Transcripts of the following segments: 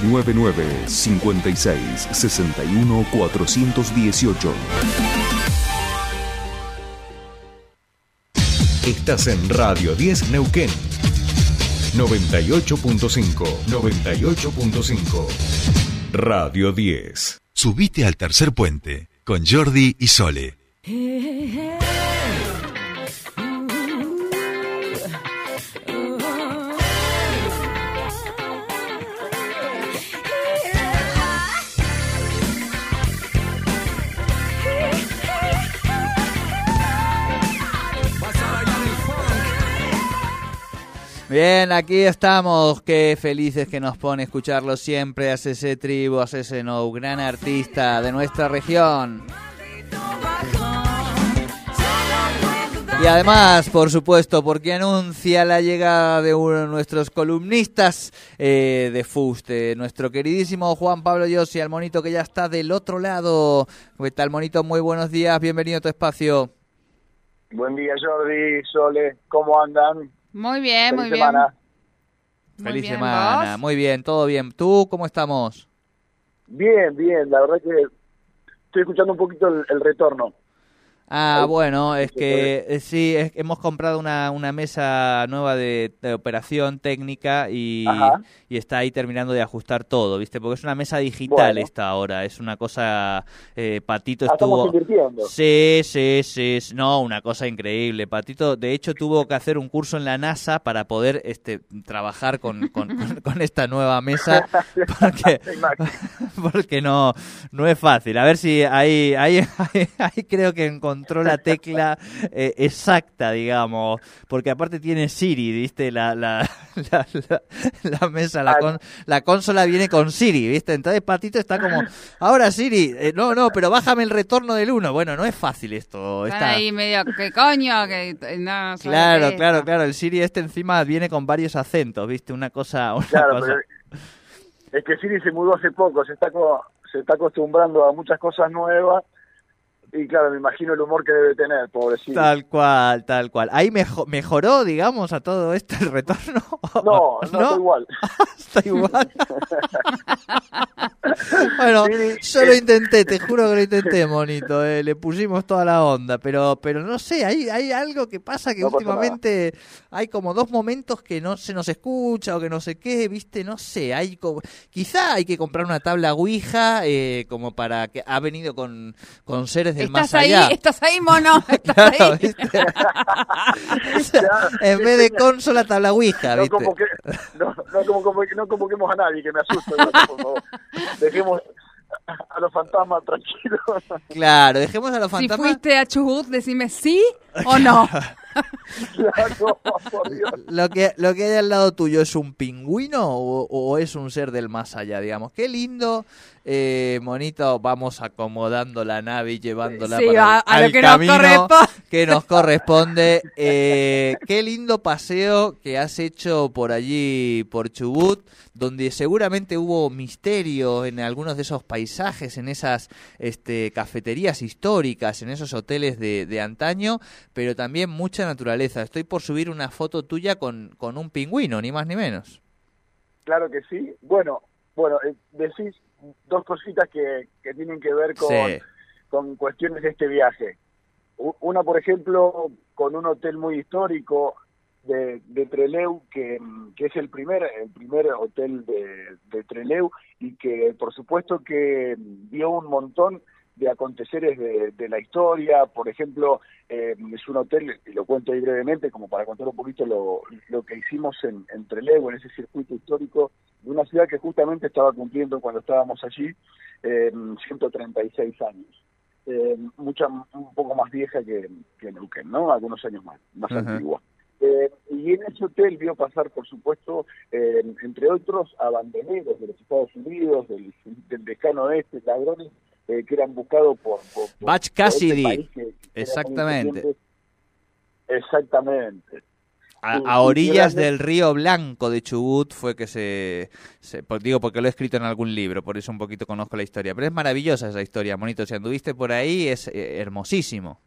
99 56 61 418. Estás en Radio 10 Neuquén. 98.5 98.5 Radio 10. Subite al tercer puente con Jordi y Sole. Bien, aquí estamos. Qué felices que nos pone escucharlo siempre a ese Tribu, a ese No, gran artista de nuestra región. Y además, por supuesto, porque anuncia la llegada de uno de nuestros columnistas eh, de Fuste, nuestro queridísimo Juan Pablo Yossi, al monito que ya está del otro lado. ¿Qué tal, monito? Muy buenos días, bienvenido a tu espacio. Buen día, Jordi, Sole, ¿cómo andan? Muy bien, muy bien. Feliz semana, muy bien, todo bien. ¿Tú cómo estamos? Bien, bien, la verdad que estoy escuchando un poquito el retorno. Ah, bueno, es que eh, sí, hemos comprado una, una mesa nueva de, operación técnica y, y, está ahí terminando de ajustar todo, ¿viste? Porque es una mesa digital esta ahora, es una cosa... Eh, Patito ah, estuvo... Sí, sí, sí, no, una cosa increíble. Patito, de hecho, tuvo que hacer un curso en la NASA para poder este, trabajar con, con, con, esta nueva mesa, porque, porque no, no es fácil. A ver si ahí, ahí, ahí, creo que encontramos encontró la tecla eh, exacta, digamos, porque aparte tiene Siri, ¿viste? La, la, la, mesa, la, con, la consola viene con Siri, ¿viste? Entonces Patito está como, ahora Siri, eh, no, no, pero bájame el retorno del 1. Bueno, no es fácil esto. Está ahí medio, ¿qué coño? Que, no, claro, claro, claro, el Siri este encima viene con varios acentos, ¿viste? Una cosa... Una cosa... es que Siri se mudó hace poco, se está, se está acostumbrando a muchas cosas nuevas y claro, me imagino el humor que debe tener, pobrecito. Tal cual, tal cual. ¿Ahí mejoró, digamos, a todo esto el retorno? No, no, está igual. está igual. bueno, yo lo intenté, te juro que lo intenté, monito. Eh. Le pusimos toda la onda, pero pero no sé, hay, hay algo que pasa que últimamente hay como dos momentos que no se nos escucha o que no sé qué, viste, no sé. hay como, Quizá hay que comprar una tabla Ouija eh, como para que ha venido con, con seres de estás ahí, Estás ahí, mono. Estás ahí. en vez de consola, tabla Ouija, ¿viste? No, como que, no, no, como, no convoquemos a nadie, que me asusta. por favor. Dejemos a los fantasmas tranquilos. Claro, dejemos a los fantasmas. Si fuiste a Chubut, decime sí o no. Lo que, lo que hay al lado tuyo es un pingüino o, es un ser del más allá, digamos. Qué lindo, eh, monito, vamos acomodando la nave y llevándola para al camino que nos corresponde. Eh, qué lindo paseo que has hecho por allí, por Chubut, donde seguramente hubo misterio en algunos de esos paisajes, en esas este, cafeterías históricas, en esos hoteles de, de antaño, pero también mucha naturaleza. Estoy por subir una foto tuya con, con un pingüino, ni más ni menos. Claro que sí. Bueno, bueno, eh, decís dos cositas que, que tienen que ver con, con cuestiones de este viaje. Una, por ejemplo, con un hotel muy histórico de, de Treleu, que, que, es el primer, el primer hotel de, de Treleu y que por supuesto que dio un montón de aconteceres de, la historia, por ejemplo, eh, es un hotel, y lo cuento ahí brevemente, como para contar un poquito lo, lo que hicimos en, en Trelew, en ese circuito histórico de una ciudad que justamente estaba cumpliendo cuando estábamos allí eh, 136 años. Eh, mucha, un poco más vieja que, que Neuquén, ¿no? Algunos años más, más antigua. Eh, y en ese hotel vio pasar, por supuesto, eh, entre otros, a de los Estados Unidos, del, del decano este, ladrones eh, que eran buscados por, por, Batch este Cassidy. Exactamente. Exactamente. A, orillas del río Blanco de Chubut fue que se, digo porque lo he escrito en algún libro, por eso un poquito conozco la historia, pero es maravillosa esa historia, monito, si anduviste por ahí es eh, hermosísimo.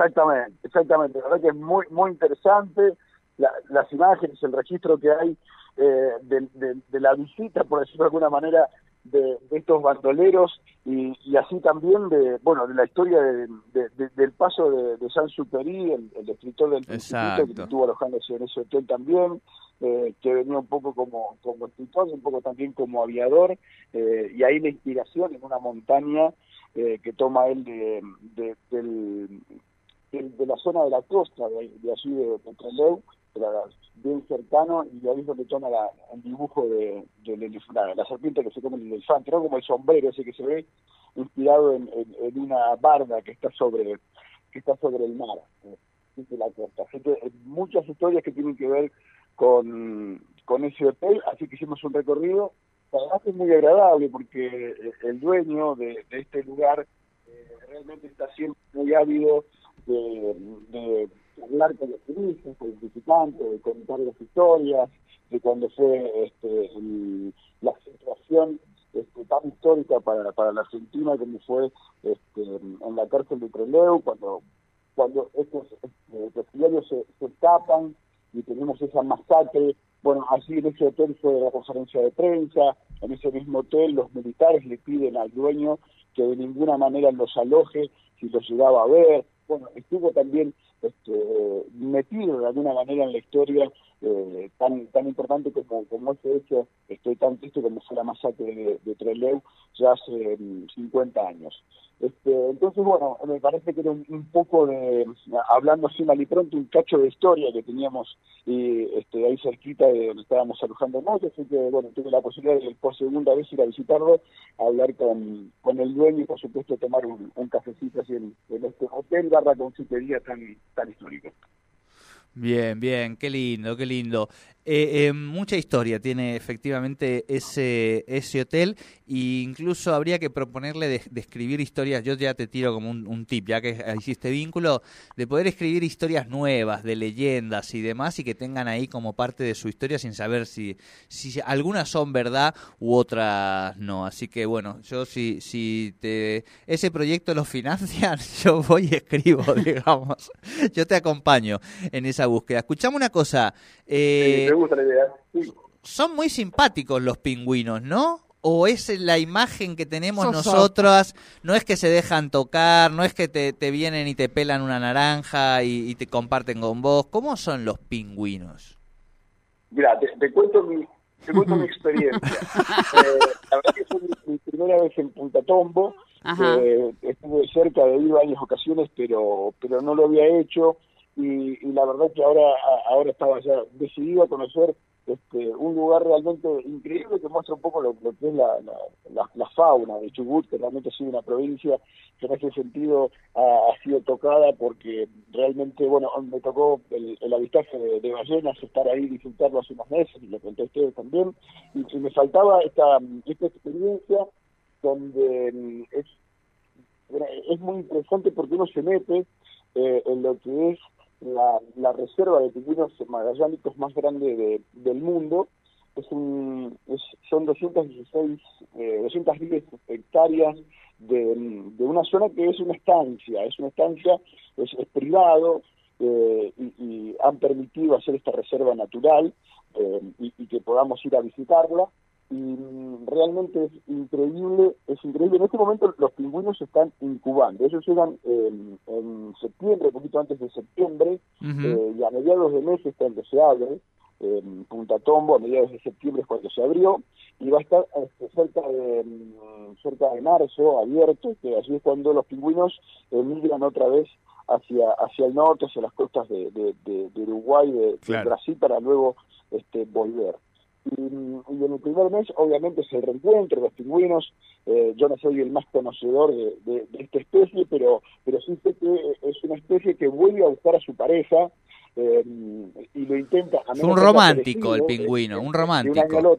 Exactamente, exactamente, la verdad que es muy muy interesante. Las imágenes, el registro que hay eh, de, la visita, por decirlo de alguna manera, de, estos bandoleros y, así también de bueno de la historia del paso de, de San Superi, el, escritor del Principito, que estuvo alojándose en ese hotel también, eh, que venía un poco como, como escritor, un poco también como aviador, eh, y ahí la inspiración en una montaña eh, que toma él de, de, de, la zona de la costa, de, allí de Petroleu, bien cercano, y ahí es donde toma el dibujo de, la, la, serpiente que se come el elefante, ¿no? como el sombrero ese que se ve, inspirado en, una barda que está sobre que está sobre el mar, de la costa. Que muchas historias que tienen que ver con, con ese hotel, así que hicimos un recorrido. Además es muy agradable porque el dueño de, este lugar eh, realmente está siempre muy ávido de, hablar con los turistas, con los visitantes, de contar las historias, de cuando fue este, la situación este, tan histórica para, para la Argentina como fue este, en la cárcel de Trelew, cuando cuando estos este, se, se escapan y tenemos esa masacre. Bueno, así en ese hotel fue la conferencia de prensa, en ese mismo hotel los militares le piden al dueño que de ninguna manera los aloje si los llegaba a ver. Bueno, estuvo también este, metido de alguna manera en la historia eh, tan tan importante como, como ese hecho, estoy tan triste como fue la masacre de, de Trelew ya hace 50 mm, años. Este, entonces, bueno, me parece que era un, poco de, hablando así mal y pronto, un cacho de historia que teníamos y, este, ahí cerquita de donde estábamos alojando noche, así que, bueno, tuve la posibilidad de por segunda vez ir a visitarlo, hablar con, con el dueño y, por supuesto, tomar un, cafecito así en, este hotel barra confitería tan, Bien, bien, qué lindo, qué lindo. Eh, eh, mucha historia tiene efectivamente ese, ese hotel e incluso habría que proponerle de, escribir historias, yo ya te tiro como un, tip, ya que hiciste vínculo, de poder escribir historias nuevas, de leyendas y demás y que tengan ahí como parte de su historia sin saber si, si algunas son verdad u otras no. Así que bueno, yo si, si te, ese proyecto lo financian, yo voy y escribo, digamos. Yo te acompaño en esa búsqueda. Escuchame una cosa. Eh, son muy simpáticos los pingüinos, ¿no? ¿O es la imagen que tenemos nosotras? No es que se dejan tocar, no es que te, vienen y te pelan una naranja y, te comparten con vos. ¿Cómo son los pingüinos? Mira, te, cuento mi, te cuento mi experiencia. eh, la verdad que fue mi, primera vez en Punta Tombo. Eh, estuve cerca de ir varias ocasiones, pero, pero no lo había hecho y, la verdad que ahora ahora estaba ya decidido a conocer este, un lugar realmente increíble que muestra un poco lo, que es la, la, fauna de Chubut, que realmente ha sido una provincia que en ese sentido ha, sido tocada porque realmente, bueno, me tocó el, avistaje de, ballenas, estar ahí, disfrutarlo hace unos meses, y lo conté a ustedes también, y, me faltaba esta, esta experiencia donde mm, es, es muy interesante porque uno se mete eh, en lo que es la, la reserva de pingüinos magallánicos más grande del mundo. Es un, es, son 216, eh, 210 hectáreas de, de, una zona que es una estancia, es una estancia, es, privado eh, y, han permitido hacer esta reserva natural eh, y, y, que podamos ir a visitarla y realmente es increíble, es increíble. En este momento los pingüinos se están incubando. Ellos llegan en septiembre, un poquito antes de septiembre, eh, y a mediados de mes es cuando se abre. En Punta Tombo, a mediados de septiembre es cuando se abrió, y va a estar este, cerca, de, mm, cerca de marzo abierto, que así es cuando los pingüinos emigran otra vez hacia hacia el norte, hacia las costas de, de, Uruguay, de, Brasil, para luego este, volver. Y, en el primer mes, obviamente, es el reencuentro de los pingüinos. Eh, yo no soy el más conocedor de, esta especie, pero, pero sí sé que es una especie que vuelve a buscar a su pareja eh, y lo intenta. es un romántico el pingüino, un romántico.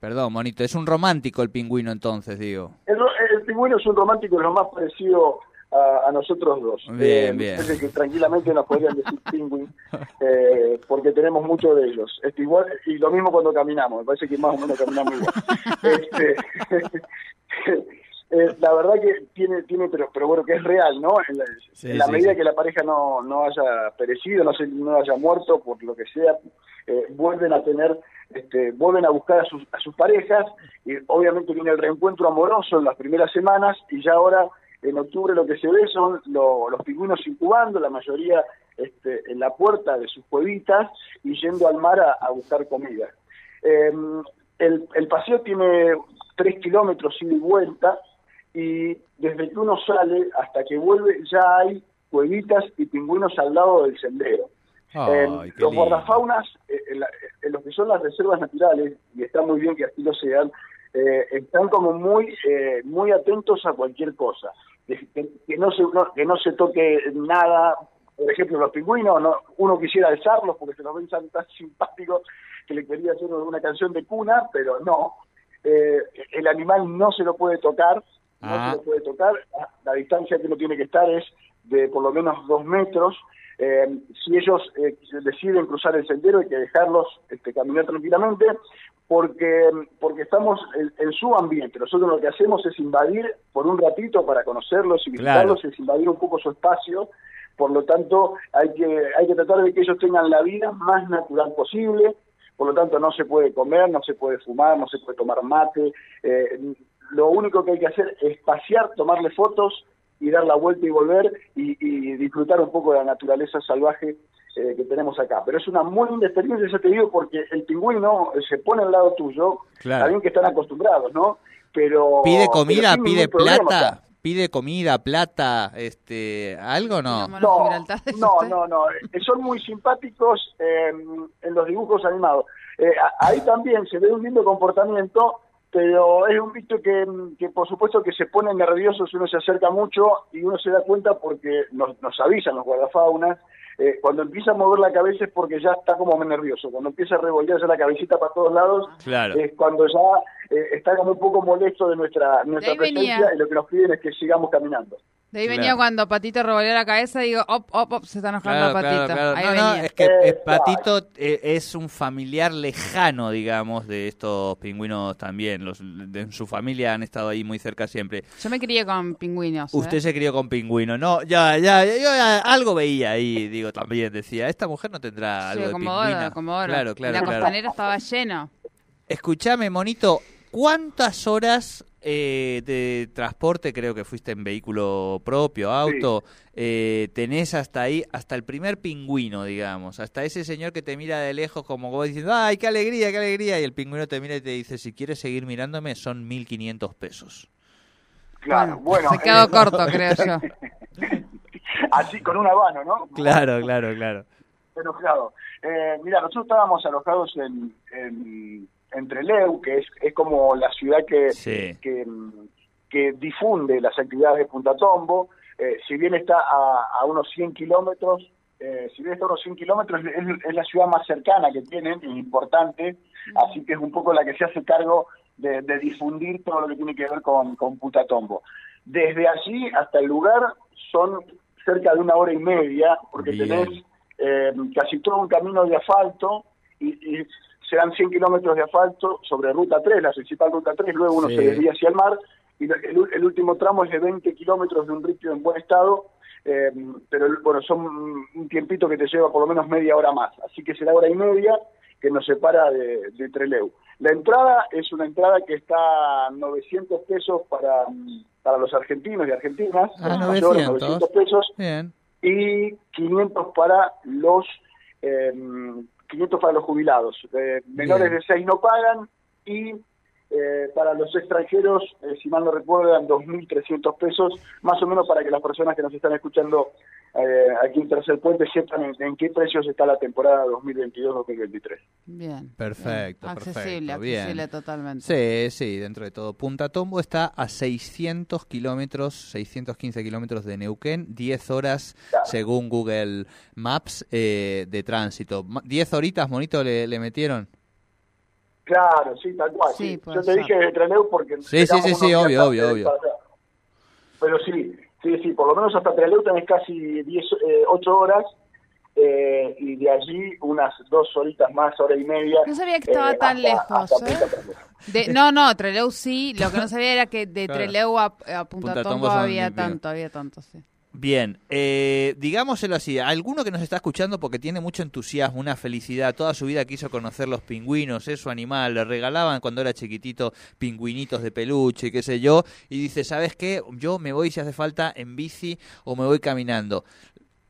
Perdón, monito, es un romántico el pingüino entonces, digo. El, el pingüino es un romántico, es lo más parecido a, nosotros dos. Bien, eh, que tranquilamente nos podrían decir pingüin, eh, porque tenemos muchos de ellos. Este, igual, y lo mismo cuando caminamos, me parece que más o menos caminamos igual. Este, eh, la verdad que tiene tiene, tiene pero, pero bueno, que es real, ¿no? En la, medida que la pareja no, no haya perecido, no, se, no haya muerto, por lo que sea, eh, vuelven a tener, este, vuelven a buscar a sus, a sus parejas y obviamente viene el reencuentro amoroso en las primeras semanas y ya ahora en octubre lo que se ve son los pingüinos incubando, la mayoría este, en la puerta de sus cuevitas y yendo al mar a, buscar comida. Em, el, el, paseo tiene tres kilómetros ida y vuelta y desde que uno sale hasta que vuelve ya hay cuevitas y pingüinos al lado del sendero. Em, los guardafaunas, eh, en, lo que son las reservas naturales, y está muy bien que así lo sean, eh, están como muy eh, muy atentos a cualquier cosa, que, no se que no se toque nada, por ejemplo los pingüinos, no, uno quisiera alzarlos porque se los ven tan, tan simpáticos que le quería hacer una canción de cuna, pero no, el animal no se lo puede tocar, no se ah. lo puede tocar, la distancia que uno tiene que estar es de por lo menos dos metros, eh, si ellos eh, deciden cruzar el sendero hay que dejarlos este, caminar tranquilamente porque porque estamos en, su ambiente. Nosotros lo que hacemos es invadir por un ratito para conocerlos y visitarlos, es invadir un poco su espacio. Por lo tanto, hay que hay que tratar de que ellos tengan la vida más natural posible. Por lo tanto, no se puede comer, no se puede fumar, no se puede tomar mate. Eh, lo único que hay que hacer es pasear, tomarle fotos y dar la vuelta y volver y, disfrutar un poco de la naturaleza salvaje eh, que tenemos acá. Pero es una muy linda experiencia, ya te digo, porque el pingüino se pone al lado tuyo, claro. que están acostumbrados, ¿no? Pero pide comida, pide plata, pide comida, plata, este, algo no. No, no, no, eh, son muy simpáticos em, en los dibujos animados. Eh, ahí también se ve un lindo comportamiento pero es un bicho que, que, por supuesto que se pone nervioso si uno se acerca mucho y uno se da cuenta porque nos, nos avisan los guardafaunas eh, cuando empieza a mover la cabeza es porque ya está como nervioso. Cuando empieza a revolverse la cabecita para todos lados, es cuando ya eh, está como un poco molesto de nuestra, nuestra presencia y lo que nos piden es que sigamos caminando. De ahí venía cuando Patito revolvió la cabeza y digo, op, op, op, se está enojando Patito. Ahí no, es que eh, Patito es un familiar lejano, digamos, de estos pingüinos también. Los de su familia han estado ahí muy cerca siempre. Yo me crié con pingüinos. Usted se crió con pingüinos. No, ya, ya, yo algo veía ahí, digo, también decía, esta mujer no tendrá algo de pingüina. Claro, claro, La costanera estaba llena. Escuchame, monito, ¿cuántas horas eh, de transporte, creo que fuiste en vehículo propio, auto, eh, tenés hasta ahí, hasta el primer pingüino, digamos, hasta ese señor que te mira de lejos como vos diciendo, ay, qué alegría, qué alegría, y el pingüino te mira y te dice, si quieres seguir mirándome, son 1.500 pesos. Claro, bueno. se quedó corto, creo yo. así con un habano, ¿no? Claro, claro, claro. Enojado. Eh, mira, nosotros estábamos alojados en, en, Treleu, que es, es como la ciudad que, que, difunde las actividades de Punta Tombo. Eh, si bien está a, unos 100 kilómetros, eh, si bien está a unos 100 kilómetros, es, la ciudad más cercana que tienen, y importante, así que es un poco la que se hace cargo de, difundir todo lo que tiene que ver con, con Punta Tombo. Desde allí hasta el lugar son cerca de una hora y media, porque tenés eh, casi todo un camino de asfalto y, y se dan 100 kilómetros de asfalto sobre Ruta 3, la principal Ruta 3, luego uno se desvía hacia el mar y el, último tramo es de 20 kilómetros de un ritmo en buen estado, eh, pero bueno, son un tiempito que te lleva por lo menos media hora más, así que será hora y media que nos separa de, de Treleu. La entrada es una entrada que está a 900 pesos para para los argentinos y argentinas, ah, 900. pesos, y 500 para los eh, 500 para los jubilados. Eh, menores de 6 no pagan y eh, para los extranjeros, eh, si mal no recuerdo, eran 2.300 pesos, más o menos para que las personas que nos están escuchando eh, aquí en Tercer Puente sepan en, qué precios está la temporada 2022-2023. Bien. Perfecto, accesible, accesible totalmente. Sí, sí, dentro de todo. Punta Tombo está a 600 kilómetros, 615 kilómetros de Neuquén, 10 horas según Google Maps de tránsito. ¿10 horitas, monito, le metieron? Claro, sí, tal cual. Sí, Yo te dije de Trelew porque... Sí, sí, sí, sí, obvio, obvio, obvio. Pero sí, sí, sí, por lo menos hasta Trelew tenés casi 10, eh, 8 horas eh, y de allí unas dos horitas más, hora y media. No sabía que estaba tan lejos. ¿eh? no, no, Trelew sí. Lo que no sabía era que de Trelew a, Punta, Tombo había tanto, había tanto, sí. Bien, eh, digámoselo así, alguno que nos está escuchando porque tiene mucho entusiasmo, una felicidad, toda su vida quiso conocer los pingüinos, es su animal, le regalaban cuando era chiquitito pingüinitos de peluche, qué sé yo, y dice, ¿sabes qué? Yo me voy si hace falta en bici o me voy caminando.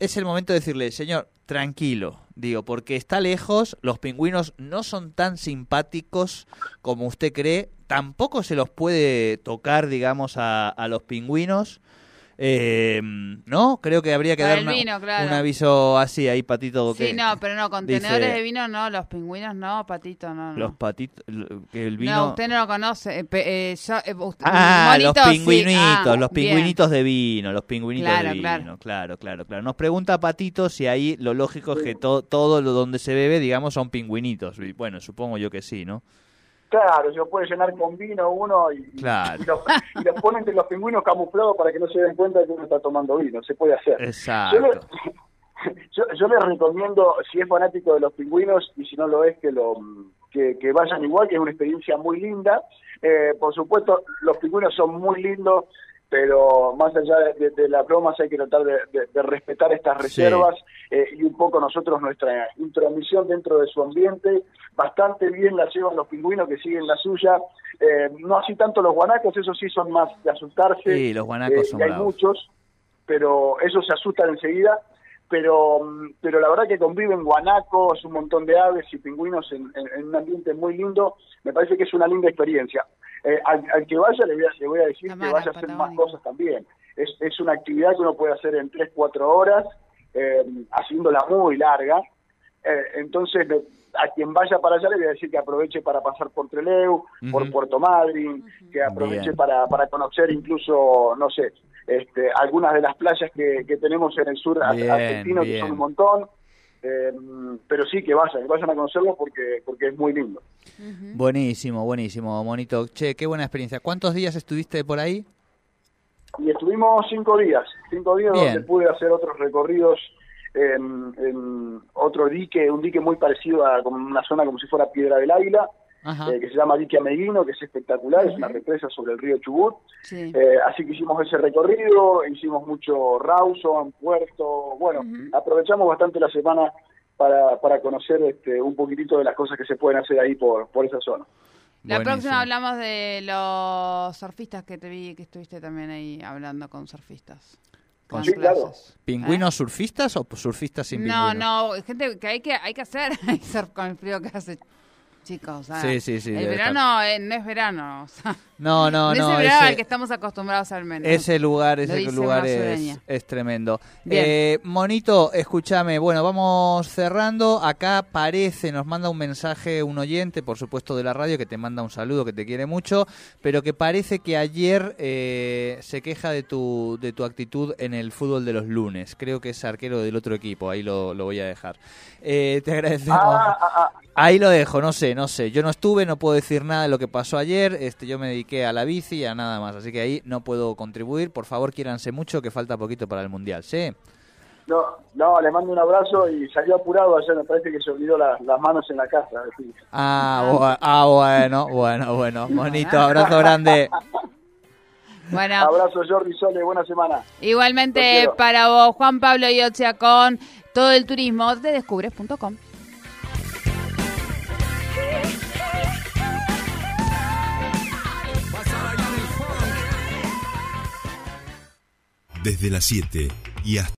Es el momento de decirle, señor, tranquilo, digo, porque está lejos, los pingüinos no son tan simpáticos como usted cree, tampoco se los puede tocar, digamos, a, a los pingüinos. Eh, ¿No? Creo que habría que dar un aviso así ahí, Patito. Sí, no, pero no, contenedores de vino no, los pingüinos no, Patito no. Los patitos, que el vino... No, usted no lo conoce. Eh, eh, eh ah, los pingüinitos, ah, los pingüinitos de vino, los pingüinitos de vino. Claro. claro, claro, claro. Nos pregunta Patito si ahí lo lógico es que todo lo donde se bebe, digamos, son pingüinitos. Bueno, supongo yo que sí, ¿no? Claro, se puede llenar con vino uno y, los, ponen entre los pingüinos camuflados para que no se den cuenta de que uno está tomando vino. Se puede hacer. Exacto. Yo, yo, les recomiendo, si es fanático de los pingüinos y si no lo es, que lo que, vayan igual, que es una experiencia muy linda. Eh, por supuesto, los pingüinos son muy lindos pero más allá de, las bromas hay que tratar de, respetar estas reservas eh, y un poco nosotros nuestra intromisión dentro de su ambiente, bastante bien la llevan los pingüinos que siguen la suya, eh, no así tanto los guanacos, esos sí son más de asustarse, sí, los guanacos eh, son hay muchos, pero esos se asustan enseguida, pero pero la verdad que conviven guanacos, un montón de aves y pingüinos en, un ambiente muy lindo, me parece que es una linda experiencia. Eh, al, que vaya le voy a, decir que vaya a hacer más cosas también. Es, es una actividad que uno puede hacer en 3, 4 horas, eh, haciéndola muy larga. Eh, entonces, a quien vaya para allá le voy a decir que aproveche para pasar por Treleu, por Puerto Madryn, que aproveche para, para conocer incluso, no sé, este, algunas de las playas que, que tenemos en el sur argentino, que son un montón. Eh, pero sí que vayan, que vayan a conocerlo porque, porque es muy lindo. Buenísimo, buenísimo, Monito. Che, qué buena experiencia. ¿Cuántos días estuviste por ahí? Y estuvimos cinco días, cinco días donde pude hacer otros recorridos en, otro dique, un dique muy parecido a una zona como si fuera Piedra del Águila, eh, que se llama Dique Ameguino, que es espectacular, es una represa sobre el río Chubut. Eh, así que hicimos ese recorrido, hicimos mucho Rawson, Puerto, bueno, aprovechamos bastante la semana para, para conocer este, un poquitito de las cosas que se pueden hacer ahí por, por esa zona. La próxima hablamos de los surfistas que te vi, que estuviste también ahí hablando con surfistas. Con sí, claro. ¿Pingüinos surfistas o surfistas sin pingüinos? No, no, gente que hay que, hay que hacer surf con el frío que hace chicos. sí, sí, sí. El verano eh, no es verano. no, no, no. Es el verano al que estamos acostumbrados al menos. Ese lugar, ese lugar es, es, tremendo. Eh, Monito, escúchame. Bueno, vamos cerrando. Acá parece, nos manda un mensaje un oyente, por supuesto, de la radio, que te manda un saludo, que te quiere mucho, pero que parece que ayer eh, se queja de tu, de tu actitud en el fútbol de los lunes. Creo que es arquero del otro equipo. Ahí lo, lo voy a dejar. te agradecemos. Ah, ah, ah. Ahí lo dejo, no sé, no sé. Yo no estuve, no puedo decir nada de lo que pasó ayer. Este, yo me dediqué a la bici y a nada más. Así que ahí no puedo contribuir. Por favor, quiéranse mucho, que falta poquito para el Mundial, ¿sí? No, no, le mando un abrazo y salió apurado ayer, me parece que se olvidó las manos en la casa. Ah, ah, bueno, bueno, bueno, bonito, abrazo grande. Bueno. Abrazo Jordi Sole, buena semana. Igualmente para vos, Juan Pablo Yochia con todo el turismo de descubres.com. desde las 7 y hasta